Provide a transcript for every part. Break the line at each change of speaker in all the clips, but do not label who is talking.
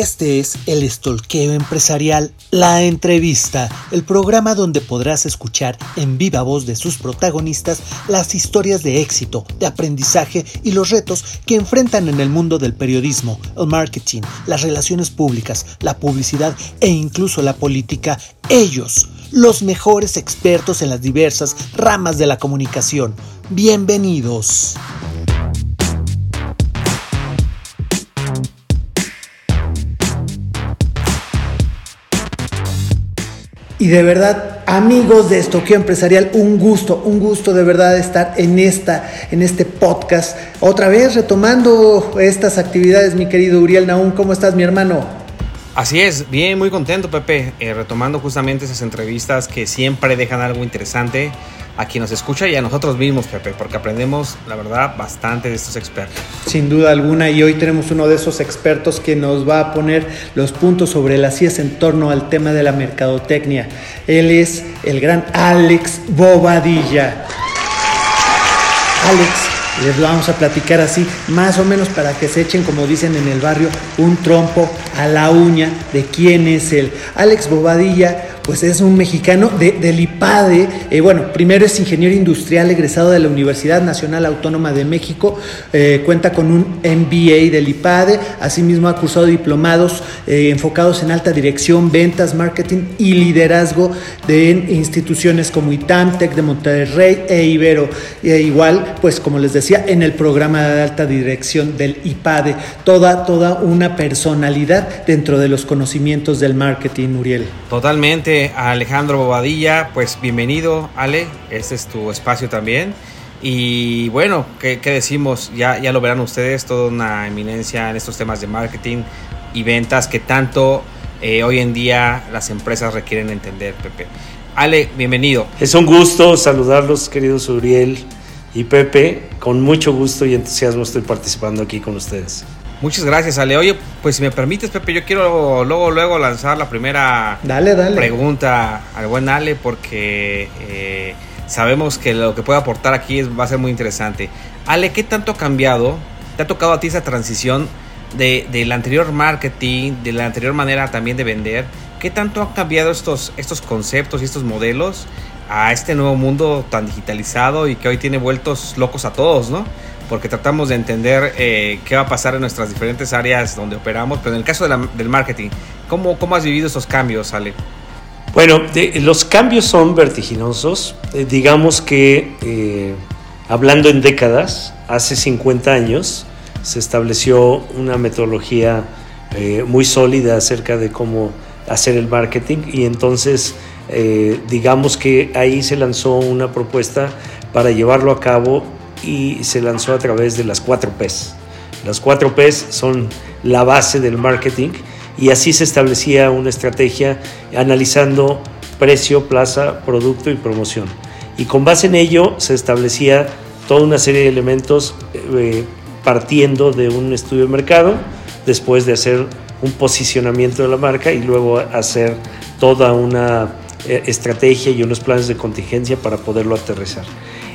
Este es El Estolqueo Empresarial, la entrevista, el programa donde podrás escuchar en viva voz de sus protagonistas las historias de éxito, de aprendizaje y los retos que enfrentan en el mundo del periodismo, el marketing, las relaciones públicas, la publicidad e incluso la política. Ellos, los mejores expertos en las diversas ramas de la comunicación. Bienvenidos. Y de verdad, amigos de Estoqueo Empresarial, un gusto, un gusto de verdad estar en esta, en este podcast. Otra vez retomando estas actividades, mi querido Uriel Naún, ¿cómo estás, mi hermano?
Así es, bien, muy contento, Pepe, eh, retomando justamente esas entrevistas que siempre dejan algo interesante a quien nos escucha y a nosotros mismos, Pepe, porque aprendemos, la verdad, bastante de estos expertos.
Sin duda alguna, y hoy tenemos uno de esos expertos que nos va a poner los puntos sobre las IES en torno al tema de la mercadotecnia. Él es el gran Alex Bobadilla. Alex, les lo vamos a platicar así, más o menos para que se echen, como dicen en el barrio, un trompo a la uña de quién es él. Alex Bobadilla pues es un mexicano de, del IPADE. Eh, bueno, primero es ingeniero industrial egresado de la Universidad Nacional Autónoma de México. Eh, cuenta con un MBA del IPADE. Asimismo ha cursado diplomados eh, enfocados en alta dirección, ventas, marketing y liderazgo de instituciones como ITAM, TEC de Monterrey e Ibero. Igual, pues como les decía, en el programa de alta dirección del IPADE. Toda, toda una personalidad dentro de los conocimientos del marketing, Uriel.
Totalmente Alejandro Bobadilla, pues bienvenido, Ale, este es tu espacio también. Y bueno, ¿qué, decimos? Ya, ya lo verán ustedes, toda una eminencia en estos temas de marketing y ventas que tanto eh, hoy en día las empresas requieren entender, Pepe. Ale, bienvenido.
Es un gusto saludarlos, queridos Uriel y Pepe. Con mucho gusto y entusiasmo estoy participando aquí con ustedes.
Muchas gracias, Ale. Oye, pues si me permites, Pepe, yo quiero luego, luego lanzar la primera
dale, dale.
pregunta al buen Ale, porque eh, sabemos que lo que puede aportar aquí va a ser muy interesante. Ale, ¿qué tanto ha cambiado? ¿Te ha tocado a ti esa transición de, del anterior marketing, de la anterior manera también de vender? ¿Qué tanto han cambiado estos, estos conceptos y estos modelos a este nuevo mundo tan digitalizado y que hoy tiene vueltos locos a todos, ¿no? Porque tratamos de entender eh, qué va a pasar en nuestras diferentes áreas donde operamos, pero en el caso del marketing, ¿cómo, ¿cómo has vivido esos cambios, Ale?
Bueno, los cambios son vertiginosos. Eh, digamos que, eh, hablando en décadas, hace 50 años se estableció una metodología muy sólida acerca de cómo hacer el marketing y entonces digamos que ahí se lanzó una propuesta para llevarlo a cabo y se lanzó a través de las 4 Ps. Las 4 Ps son la base del marketing y así se establecía una estrategia analizando precio, plaza, producto y promoción. Y con base en ello se establecía toda una serie de elementos eh, partiendo de un estudio de mercado, después de hacer un posicionamiento de la marca y luego hacer toda una eh, estrategia y unos planes de contingencia para poderlo aterrizar.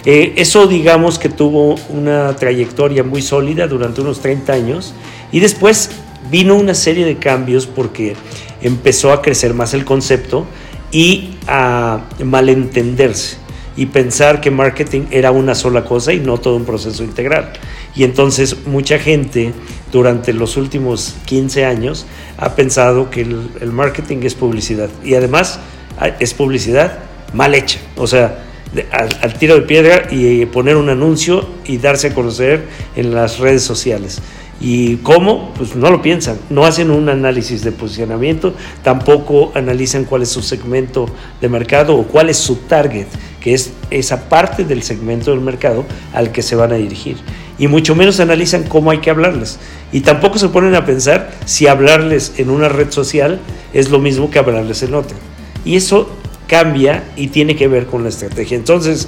Eh, eso digamos que tuvo una trayectoria muy sólida durante unos 30 años y después vino una serie de cambios porque empezó a crecer más el concepto y a malentenderse y pensar que marketing era una sola cosa y no todo un proceso integral. Y entonces mucha gente durante los últimos 15 años ha pensado que el, el marketing es publicidad y además ah, es publicidad mal hecha. O sea, al, tiro de piedra y poner un anuncio y darse a conocer en las redes sociales. ¿Y cómo? Pues no lo piensan, no hacen un análisis de posicionamiento, tampoco analizan cuál es su segmento de mercado o cuál es su target, que es esa parte del segmento del mercado al que se van a dirigir. Y mucho menos analizan cómo hay que hablarles. Y tampoco se ponen a pensar si hablarles en una red social es lo mismo que hablarles en otra. Y eso cambia y tiene que ver con la estrategia. Entonces,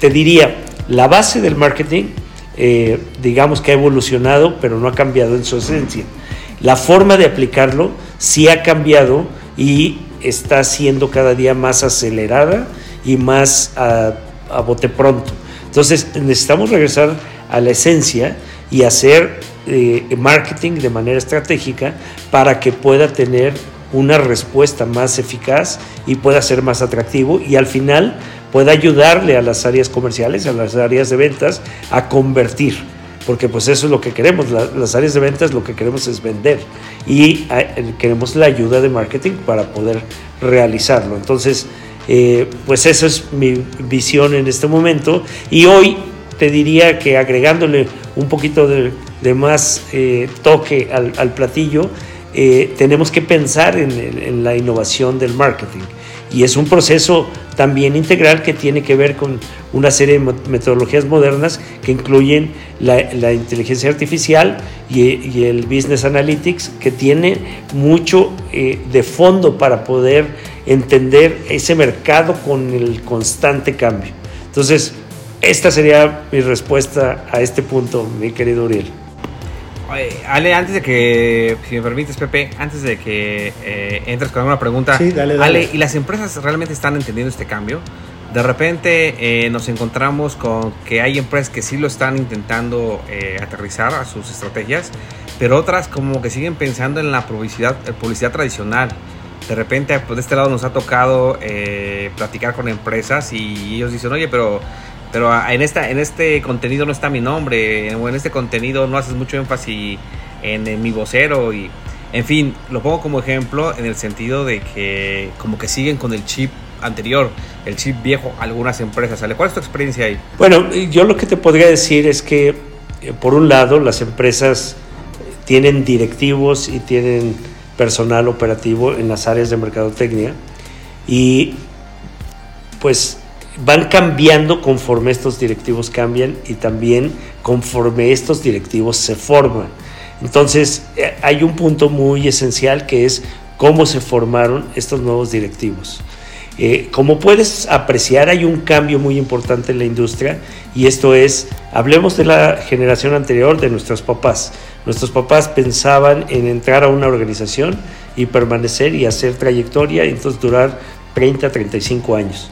te diría, la base del marketing, eh, digamos que ha evolucionado, pero no ha cambiado en su esencia. La forma de aplicarlo sí ha cambiado y está siendo cada día más acelerada y más a, bote pronto. Entonces, necesitamos regresar a la esencia y hacer eh, marketing de manera estratégica para que pueda tener una respuesta más eficaz y pueda ser más atractivo y al final pueda ayudarle a las áreas comerciales, a las áreas de ventas a convertir, porque pues eso es lo que queremos, las áreas de ventas lo que queremos es vender y eh, queremos la ayuda de marketing para poder realizarlo. Entonces, eh, pues esa es mi visión en este momento. Y hoy te diría que agregándole un poquito de, más eh, toque al, platillo, eh, tenemos que pensar en, la innovación del marketing. Y es un proceso también integral que tiene que ver con una serie de metodologías modernas que incluyen la, inteligencia artificial y, el business analytics, que tiene mucho eh, de fondo para poder entender ese mercado con el constante cambio. Entonces, esta sería mi respuesta a este punto, mi querido Uriel.
Ale, antes de que, si me permites, Pepe, antes de que eh, entres con alguna pregunta,
sí, dale,
dale. Ale, ¿y las empresas realmente están entendiendo este cambio? De repente eh, nos encontramos con que hay empresas que sí lo están intentando eh, aterrizar a sus estrategias, pero otras como que siguen pensando en la publicidad, publicidad tradicional. De repente, pues de este lado nos ha tocado platicar con empresas y ellos dicen, oye, pero pero en, esta, en este contenido no está mi nombre, o en este contenido no haces mucho énfasis en, mi vocero y, en fin, lo pongo como ejemplo en el sentido de que como que siguen con el chip anterior, el chip viejo, algunas empresas. ¿Cuál es tu experiencia ahí?
Bueno, yo lo que te podría decir es que, eh, por un lado, las empresas tienen directivos y tienen personal operativo en las áreas de mercadotecnia y pues van cambiando conforme estos directivos cambian y también conforme estos directivos se forman. Entonces, eh, hay un punto muy esencial que es cómo se formaron estos nuevos directivos. Eh, como puedes apreciar, hay un cambio muy importante en la industria y esto es, hablemos de la generación anterior de nuestros papás. Nuestros papás pensaban en entrar a una organización y permanecer y hacer trayectoria y entonces durar 30, 35 años.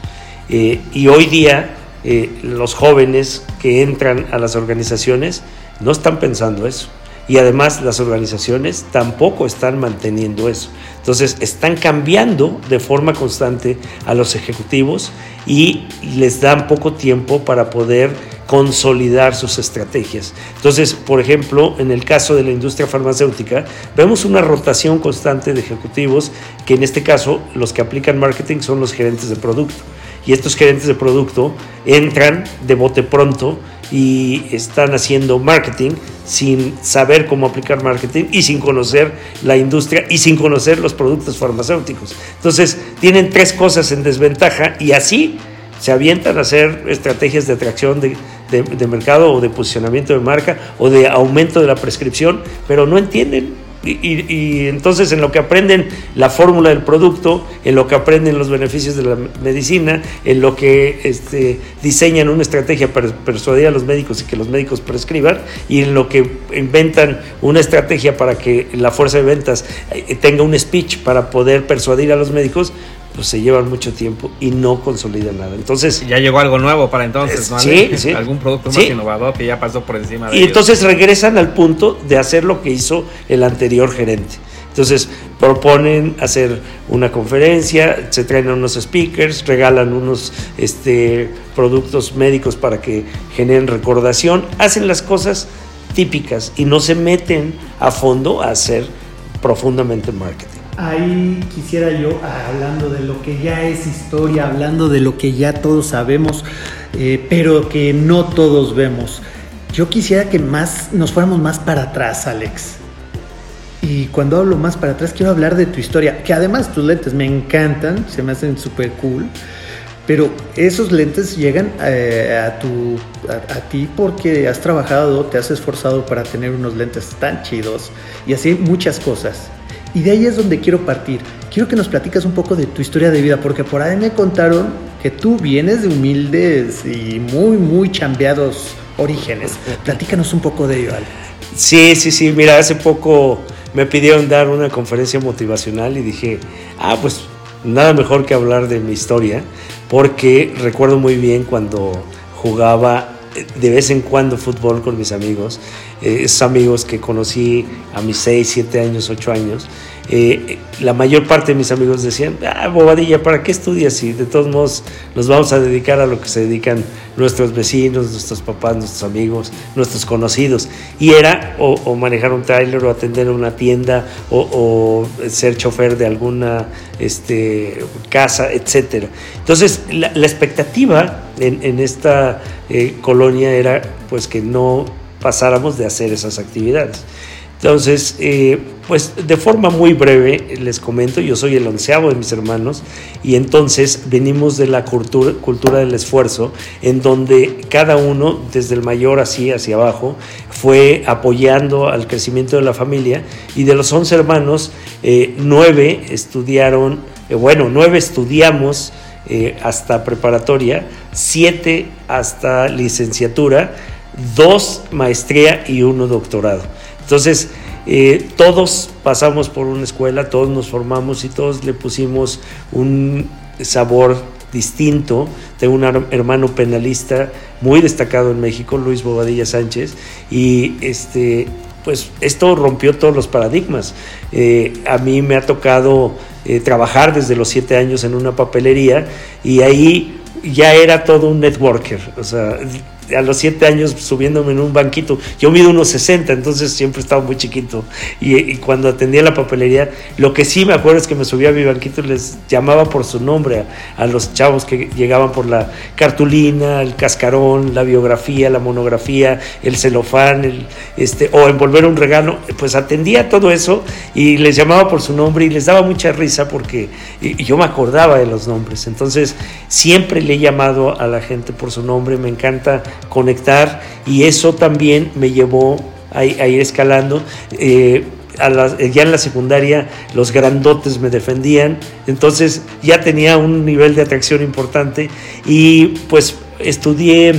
Eh, y hoy día eh, los jóvenes que entran a las organizaciones no están pensando eso. Y además las organizaciones tampoco están manteniendo eso. Entonces están cambiando de forma constante a los ejecutivos y les dan poco tiempo para poder consolidar sus estrategias. Entonces, por ejemplo, en el caso de la industria farmacéutica, vemos una rotación constante de ejecutivos que en este caso los que aplican marketing son los gerentes de producto y estos gerentes de producto entran de bote pronto y están haciendo marketing sin saber cómo aplicar marketing y sin conocer la industria y sin conocer los productos farmacéuticos. Entonces, tienen tres cosas en desventaja y así se avientan a hacer estrategias de atracción de, de mercado o de posicionamiento de marca o de aumento de la prescripción, pero no entienden y, entonces en lo que aprenden la fórmula del producto, en lo que aprenden los beneficios de la medicina, en lo que este, diseñan una estrategia para persuadir a los médicos y que los médicos prescriban, y en lo que inventan una estrategia para que la fuerza de ventas eh, tenga un speech para poder persuadir a los médicos, pues se llevan mucho tiempo y no consolidan nada. Entonces
ya llegó algo nuevo para entonces, ¿no?
Sí, sí.
Algún producto más innovador que ya pasó por encima de
Y entonces regresan al punto de hacer lo que hizo el anterior gerente. Entonces proponen hacer una conferencia, se traen unos speakers, regalan unos este, productos médicos para que generen recordación, hacen las cosas típicas y no se meten a fondo a hacer profundamente marketing
ahí quisiera yo, hablando de lo que ya es historia, hablando de lo que ya todos sabemos, eh, pero que no todos vemos. Yo quisiera que más nos fuéramos más para atrás, Alex. Y cuando hablo más para atrás, quiero hablar de tu historia, que además tus lentes me encantan, se me hacen súper cool. Pero esos lentes llegan eh, a, tu, a, ti porque has trabajado, te has esforzado para tener unos lentes tan chidos y así muchas cosas. Y de ahí es donde quiero partir. Quiero que nos platicas un poco de tu historia de vida, porque por ahí me contaron que tú vienes de humildes y muy, muy chambeados orígenes. Platícanos un poco de ello, Ale.
Sí, sí, sí. Mira, hace poco me pidieron dar una conferencia motivacional y dije, ah, pues nada mejor que hablar de mi historia, porque recuerdo muy bien cuando jugaba de vez en cuando fútbol con mis amigos, eh, esos amigos que conocí a mis 6, 7 años, 8 años. Eh, la mayor parte de mis amigos decían, ah, bobadilla, ¿para qué estudias? Si de todos modos nos vamos a dedicar a lo que se dedican nuestros vecinos, nuestros papás, nuestros amigos, nuestros conocidos. Y era o, manejar un tráiler o atender una tienda o, ser chofer de alguna este, casa, etc. Entonces, la, expectativa en, esta eh, colonia era pues que no pasáramos de hacer esas actividades. Entonces, eh, pues de forma muy breve les comento, yo soy el onceavo de mis hermanos y entonces venimos de la cultura, del esfuerzo, en donde cada uno, desde el mayor así hacia abajo, fue apoyando al crecimiento de la familia y de los once hermanos, eh, nueve estudiaron, eh, bueno, nueve estudiamos hasta preparatoria, siete hasta licenciatura, dos maestría y uno doctorado. Entonces, eh, todos pasamos por una escuela, todos nos formamos y todos le pusimos un sabor distinto. Tengo un hermano penalista muy destacado en México, Luis Bobadilla Sánchez, y este, pues esto rompió todos los paradigmas. Eh, a mí me ha tocado eh, trabajar desde los siete años en una papelería y ahí ya era todo un networker. O sea, a los siete años subiéndome en un banquito. Yo mido unos 60, entonces siempre estaba muy chiquito. Y, cuando atendía la papelería, lo que sí me acuerdo es que me subía a mi banquito y les llamaba por su nombre a, los chavos que llegaban por la cartulina, el cascarón, la biografía, la monografía, el celofán, el, este, o envolver un regalo. Pues atendía todo eso y les llamaba por su nombre y les daba mucha risa porque yo me acordaba de los nombres. Entonces siempre le he llamado a la gente por su nombre, me encanta conectar y eso también me llevó a, ir escalando. Eh, ya en la secundaria los grandotes me defendían, entonces ya tenía un nivel de atracción importante y pues estudié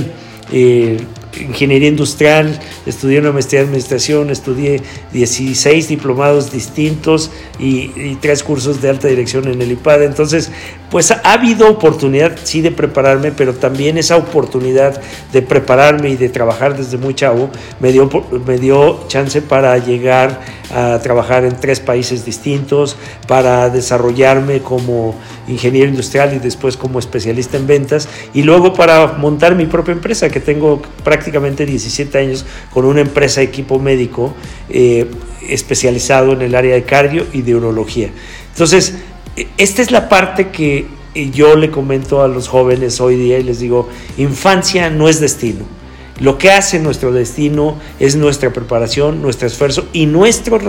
eh, ingeniería industrial, estudié una maestría de administración, estudié 16 diplomados distintos y, tres cursos de alta dirección en el IPAD. Entonces, pues ha habido oportunidad, sí, de prepararme, pero también esa oportunidad de prepararme y de trabajar desde muy chavo me dio, me dio chance para llegar a trabajar en tres países distintos, para desarrollarme como ingeniero industrial y después como especialista en ventas, y luego para montar mi propia empresa, que tengo prácticamente 17 años con una empresa equipo médico eh, especializado en el área de cardio y de urología. Entonces, esta es la parte que yo le comento a los jóvenes hoy día y les digo, infancia no es destino. Lo que hace nuestro destino es nuestra preparación, nuestro esfuerzo y nuestro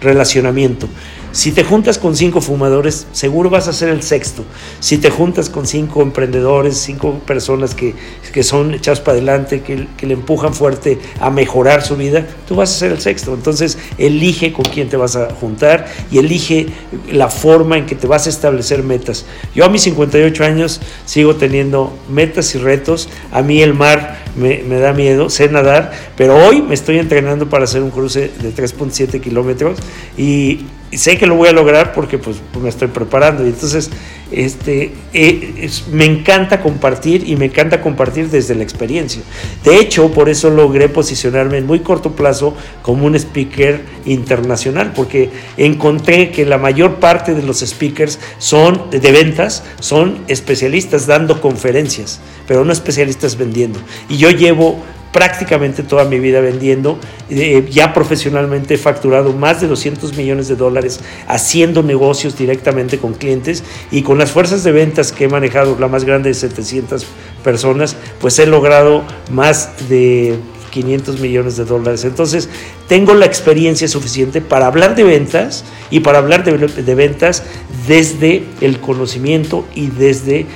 relacionamiento. Si te juntas con cinco fumadores, seguro vas a ser el sexto. Si te juntas con cinco emprendedores, cinco personas que, son echados para adelante, que, le empujan fuerte a mejorar su vida, tú vas a ser el sexto. Entonces, elige con quién te vas a juntar y elige la forma en que te vas a establecer metas. Yo a mis 58 años sigo teniendo metas y retos. A mí el mar me, me da miedo, sé nadar, pero hoy me estoy entrenando para hacer un cruce de 3.7 kilómetros y sé que lo voy a lograr porque pues, me estoy preparando y entonces este, eh, me encanta compartir y me encanta compartir desde la experiencia. De hecho, por eso logré posicionarme en muy corto plazo como un speaker internacional porque encontré que la mayor parte de los speakers son de ventas, son especialistas dando conferencias, pero no especialistas vendiendo. Y yo llevo prácticamente toda mi vida vendiendo. Eh, ya profesionalmente he facturado más de 200 millones de dólares haciendo negocios directamente con clientes y con las fuerzas de ventas que he manejado, la más grande de 700 personas, pues he logrado más de 500 millones de dólares. Entonces, tengo la experiencia suficiente para hablar de ventas y para hablar de, ventas desde el conocimiento y desde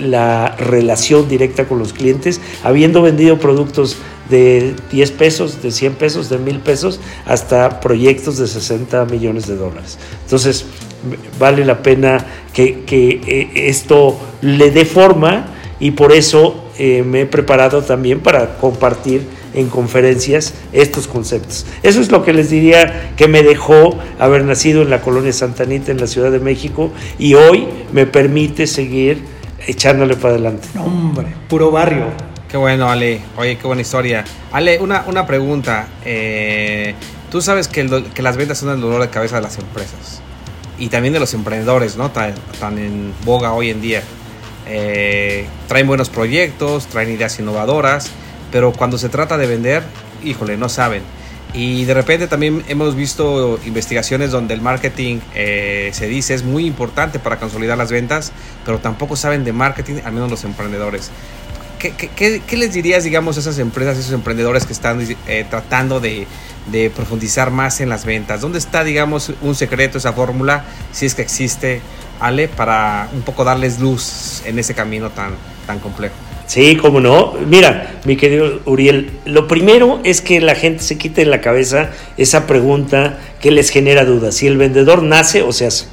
la relación directa con los clientes, habiendo vendido productos de 10 pesos, de 100 pesos, de 1000 pesos, hasta proyectos de 60 millones de dólares. Entonces, vale la pena que, que eh, esto le dé forma y por eso eh, me he preparado también para compartir en conferencias estos conceptos. Eso es lo que les diría que me dejó haber nacido en la colonia Santa Anita, en la Ciudad de México, y hoy me permite seguir echándole para adelante.
hombre, puro barrio.
Qué bueno, Ale. Oye, qué buena historia. Ale, una, una pregunta. Eh, tú sabes que, las ventas son el dolor de cabeza de las empresas y también de los emprendedores, ¿no? Tan, en boga hoy en día. Eh, traen buenos proyectos, traen ideas innovadoras, pero cuando se trata de vender, híjole, no saben. Y de repente también hemos visto investigaciones donde el marketing eh, se dice es muy importante para consolidar las ventas, pero tampoco saben de marketing, al menos los emprendedores. ¿Qué, les dirías, digamos, a esas empresas, a esos emprendedores que están eh, tratando de, profundizar más en las ventas? ¿Dónde está, digamos, un secreto, esa fórmula, si es que existe, Ale, para un poco darles luz en ese camino tan, tan complejo?
Sí, cómo no. Mira, mi querido Uriel, lo primero es que la gente se quite de la cabeza esa pregunta que les genera dudas. Si el vendedor nace o se hace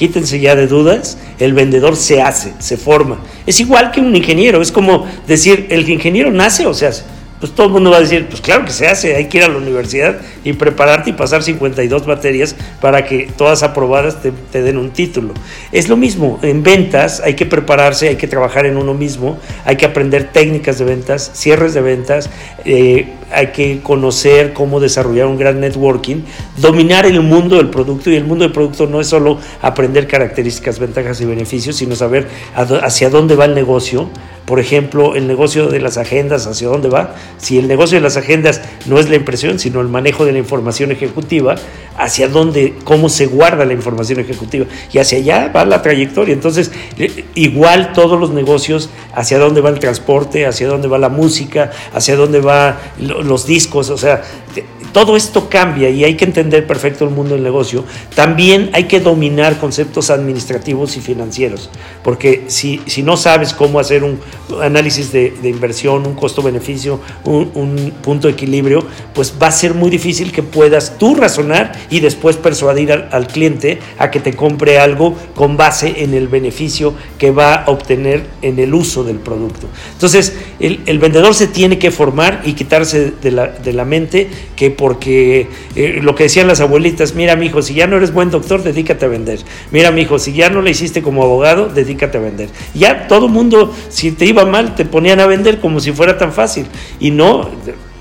quítense ya de dudas, el vendedor se hace, se forma. Es igual que un ingeniero, es como decir, el ingeniero nace o se hace pues todo el mundo va a decir, pues claro que se hace, hay que ir a la universidad y prepararte y pasar 52 materias para que todas aprobadas te, den un título. Es lo mismo, en ventas hay que prepararse, hay que trabajar en uno mismo, hay que aprender técnicas de ventas, cierres de ventas, eh, hay que conocer cómo desarrollar un gran networking, dominar el mundo del producto y el mundo del producto no es solo aprender características, ventajas y beneficios, sino saber hacia dónde va el negocio, por ejemplo, el negocio de las agendas, hacia dónde va. Si el negocio de las agendas no es la impresión, sino el manejo de la información ejecutiva, hacia dónde, cómo se guarda la información ejecutiva. Y hacia allá va la trayectoria. Entonces, eh, igual todos los negocios, hacia dónde va el transporte, hacia dónde va la música, hacia dónde van los discos, o sea, todo esto cambia y hay que entender perfecto el mundo del negocio. También hay que dominar conceptos administrativos y financieros, porque si, si no sabes cómo hacer un análisis de, inversión, un costo-beneficio, un, punto de equilibrio, pues va a ser muy difícil que puedas tú razonar y después persuadir al, cliente a que te compre algo con base en el beneficio que va a obtener en el uso del producto. Entonces, el, el vendedor se tiene que formar y quitarse de la, de la mente que porque eh, lo que decían las abuelitas, mira mi hijo, si ya no eres buen doctor, dedícate a vender. Mira mi hijo, si ya no le hiciste como abogado, dedícate a vender. Ya todo mundo, si te iba mal, te ponían a vender como si fuera tan fácil. Y no,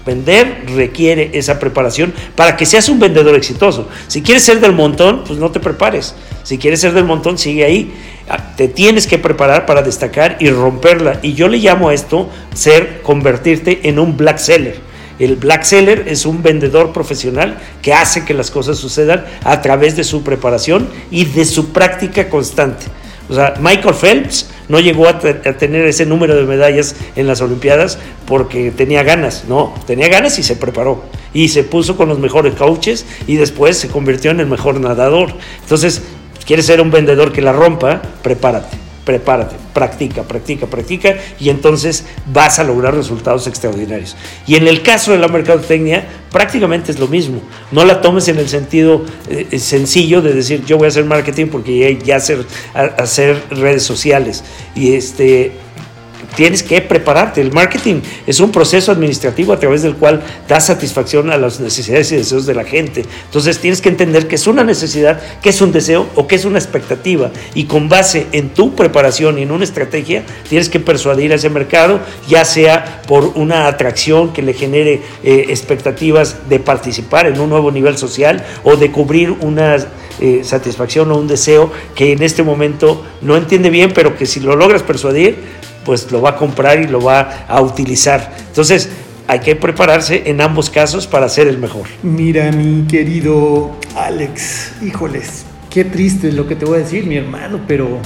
Vender requiere esa preparación para que seas un vendedor exitoso. Si quieres ser del montón, pues no te prepares. Si quieres ser del montón, sigue ahí. Ah, te tienes que preparar para destacar y romperla. Y yo le llamo a esto ser, convertirte en un black seller. El black seller es un vendedor profesional que hace que las cosas sucedan a través de su preparación y de su práctica constante. O sea, Michael Phelps no llegó a, tener ese número de medallas en las Olimpiadas porque tenía ganas, no, tenía ganas y se preparó. Y se puso con los mejores coaches y después se convirtió en el mejor nadador. Entonces, ¿quieres ser un vendedor que la rompa? Prepárate prepárate, practica, practica, practica y entonces vas a lograr resultados extraordinarios. Y en el caso de la mercadotecnia, prácticamente es lo mismo. No la tomes en el sentido eh, sencillo de decir yo voy a hacer marketing porque ya, ya hacer, hacer redes sociales. Y este tienes que prepararte. El marketing es un proceso administrativo a través del cual da satisfacción a las necesidades y deseos de la gente. Entonces tienes que entender que es una necesidad, que es un deseo o que es una expectativa. Y con base en tu preparación y en una estrategia, tienes que persuadir a ese mercado, ya sea por una atracción que le genere eh, expectativas de participar en un nuevo nivel social o de cubrir una eh, satisfacción o un deseo que en este momento no entiende bien, pero que si lo logras persuadir, pues lo va a comprar y lo va a utilizar. Entonces, hay que prepararse en ambos casos para ser el mejor.
Mira, mi querido Alex, híjoles, qué triste lo que te voy a decir, mi hermano, pero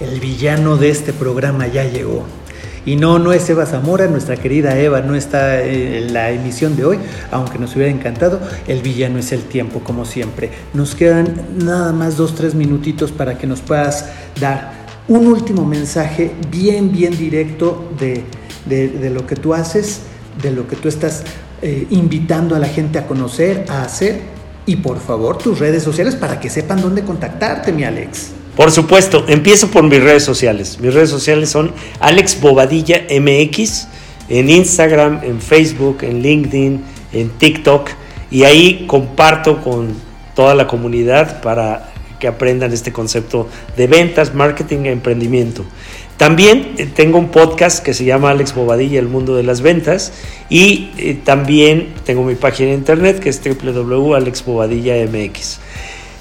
el villano de este programa ya llegó. Y no, no es Eva Zamora, nuestra querida Eva no está en la emisión de hoy, aunque nos hubiera encantado. El villano es el tiempo, como siempre. Nos quedan nada más dos, tres minutitos para que nos puedas dar un último mensaje bien, bien directo de, lo que tú haces, de lo que tú estás eh, invitando a la gente a conocer, a hacer. Y por favor, tus redes sociales para que sepan dónde contactarte, mi Alex.
Por supuesto, empiezo por mis redes sociales. Mis redes sociales son Alex Bobadilla MX en Instagram, en Facebook, en LinkedIn, en TikTok. Y ahí comparto con toda la comunidad para que aprendan este concepto de ventas, marketing e emprendimiento. También eh, tengo un podcast que se llama Alex Bobadilla, el mundo de las ventas. Y eh, también tengo mi página de internet que es www.alexbobadillamx.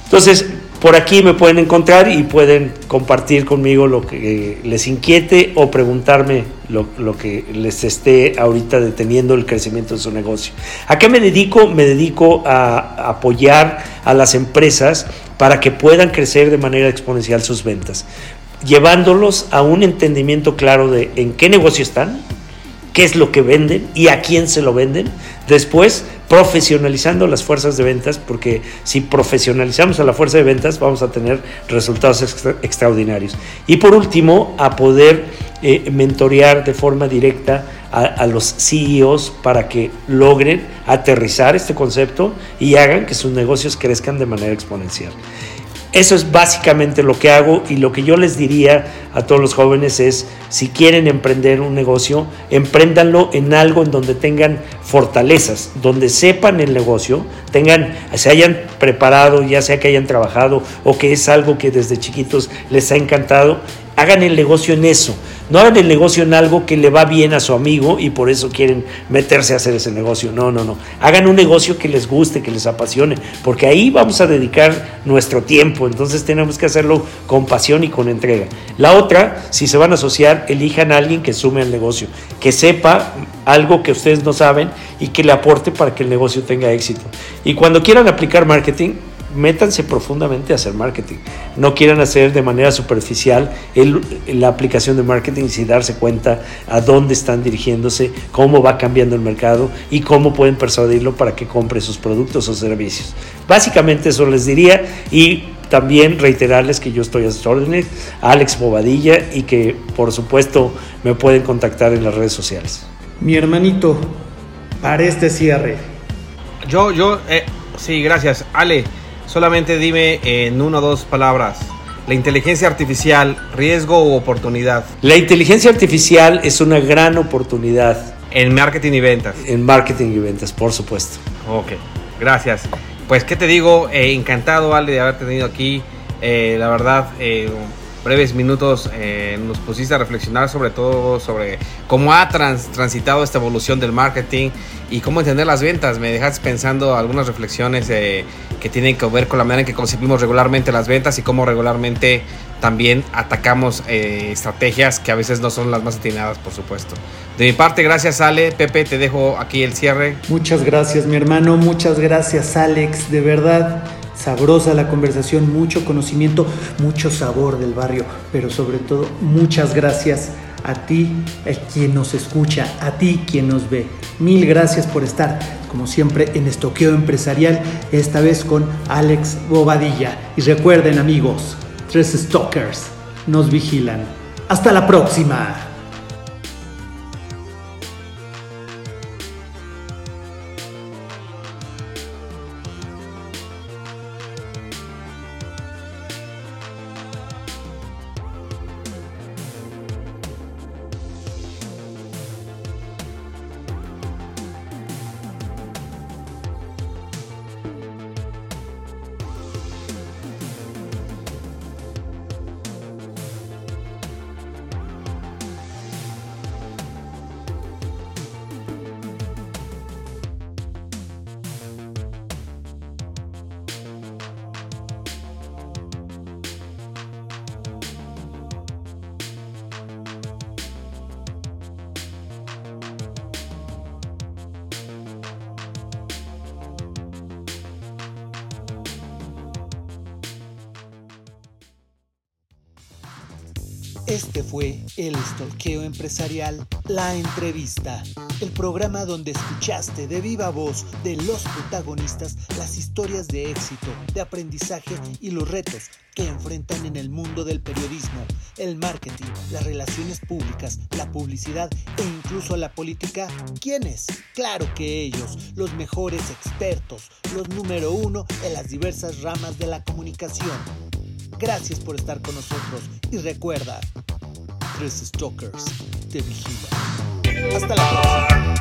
Entonces, por aquí me pueden encontrar y pueden compartir conmigo lo que les inquiete o preguntarme lo, lo, que les esté ahorita deteniendo el crecimiento de su negocio. ¿A qué me dedico? Me dedico a apoyar a las empresas para que puedan crecer de manera exponencial sus ventas llevándolos a un entendimiento claro de en qué negocio están, qué es lo que venden y a quién se lo venden. Después, profesionalizando las fuerzas de ventas, porque si profesionalizamos a la fuerza de ventas, vamos a tener resultados extraordinarios. Y por último, a poder eh, mentorear de forma directa a, los CEOs para que logren aterrizar este concepto y hagan que sus negocios crezcan de manera exponencial. Eso es básicamente lo que hago y lo que yo les diría a todos los jóvenes es, si quieren emprender un negocio, empréndanlo en algo en donde tengan fortalezas, donde sepan el negocio, tengan, se hayan preparado, ya sea que hayan trabajado o que es algo que desde chiquitos les ha encantado, hagan el negocio en eso. No hagan el negocio en algo que le va bien a su amigo y por eso quieren meterse a hacer ese negocio. No, no, no. Hagan un negocio que les guste, que les apasione, porque ahí vamos a dedicar nuestro tiempo. Entonces tenemos que hacerlo con pasión y con entrega. La otra, si se van a asociar, elijan a alguien que sume al negocio, que sepa algo que ustedes no saben y que le aporte para que el negocio tenga éxito. Y cuando quieran aplicar marketing, métanse profundamente a hacer marketing. No quieran hacer de manera superficial la aplicación de marketing sin darse cuenta a dónde están dirigiéndose, cómo va cambiando el mercado y cómo pueden persuadirlo para que compre sus productos o servicios. Básicamente eso les diría y también reiterarles que yo estoy a sus órdenes, Alex Bobadilla, y que por supuesto me pueden contactar en las redes sociales.
Mi hermanito, para este cierre.
Yo, yo, eh, sí, gracias. Ale, Solamente dime en una o dos palabras. La inteligencia artificial, riesgo u oportunidad.
La inteligencia artificial es una gran oportunidad.
En marketing y ventas.
En marketing y ventas, por supuesto.
Ok, gracias. Pues, ¿qué te digo? Eh, encantado, Ale, de haberte tenido aquí. Eh, la verdad, eh, breves minutos eh, nos pusiste a reflexionar sobre todo sobre cómo ha transitado esta evolución del marketing y cómo entender las ventas. Me dejaste pensando algunas reflexiones eh, que tienen que ver con la manera en que concebimos regularmente las ventas y cómo regularmente también atacamos eh, estrategias que a veces no son las más atinadas, por supuesto. De mi parte, gracias Ale. Pepe, te dejo aquí el cierre.
Muchas gracias, mi hermano. Muchas gracias, Alex. De verdad sabrosa la conversación, mucho conocimiento, mucho sabor del barrio, pero sobre todo muchas gracias a ti, el quien nos escucha, a ti quien nos ve. Mil gracias por estar, como siempre, en Estoqueo Empresarial, esta vez con Alex Bobadilla. Y recuerden amigos, tres stalkers nos vigilan. Hasta la próxima. Este fue el Stalkeo Empresarial, la entrevista, el programa donde escuchaste de viva voz de los protagonistas las historias de éxito, de aprendizaje y los retos que enfrentan en el mundo del periodismo, el marketing, las relaciones públicas, la publicidad e incluso la política. ¿Quiénes? Claro que ellos, los mejores expertos, los número uno en las diversas ramas de la comunicación. Gracias por estar con nosotros y recuerda, tres stalkers te vigilan. Hasta la próxima.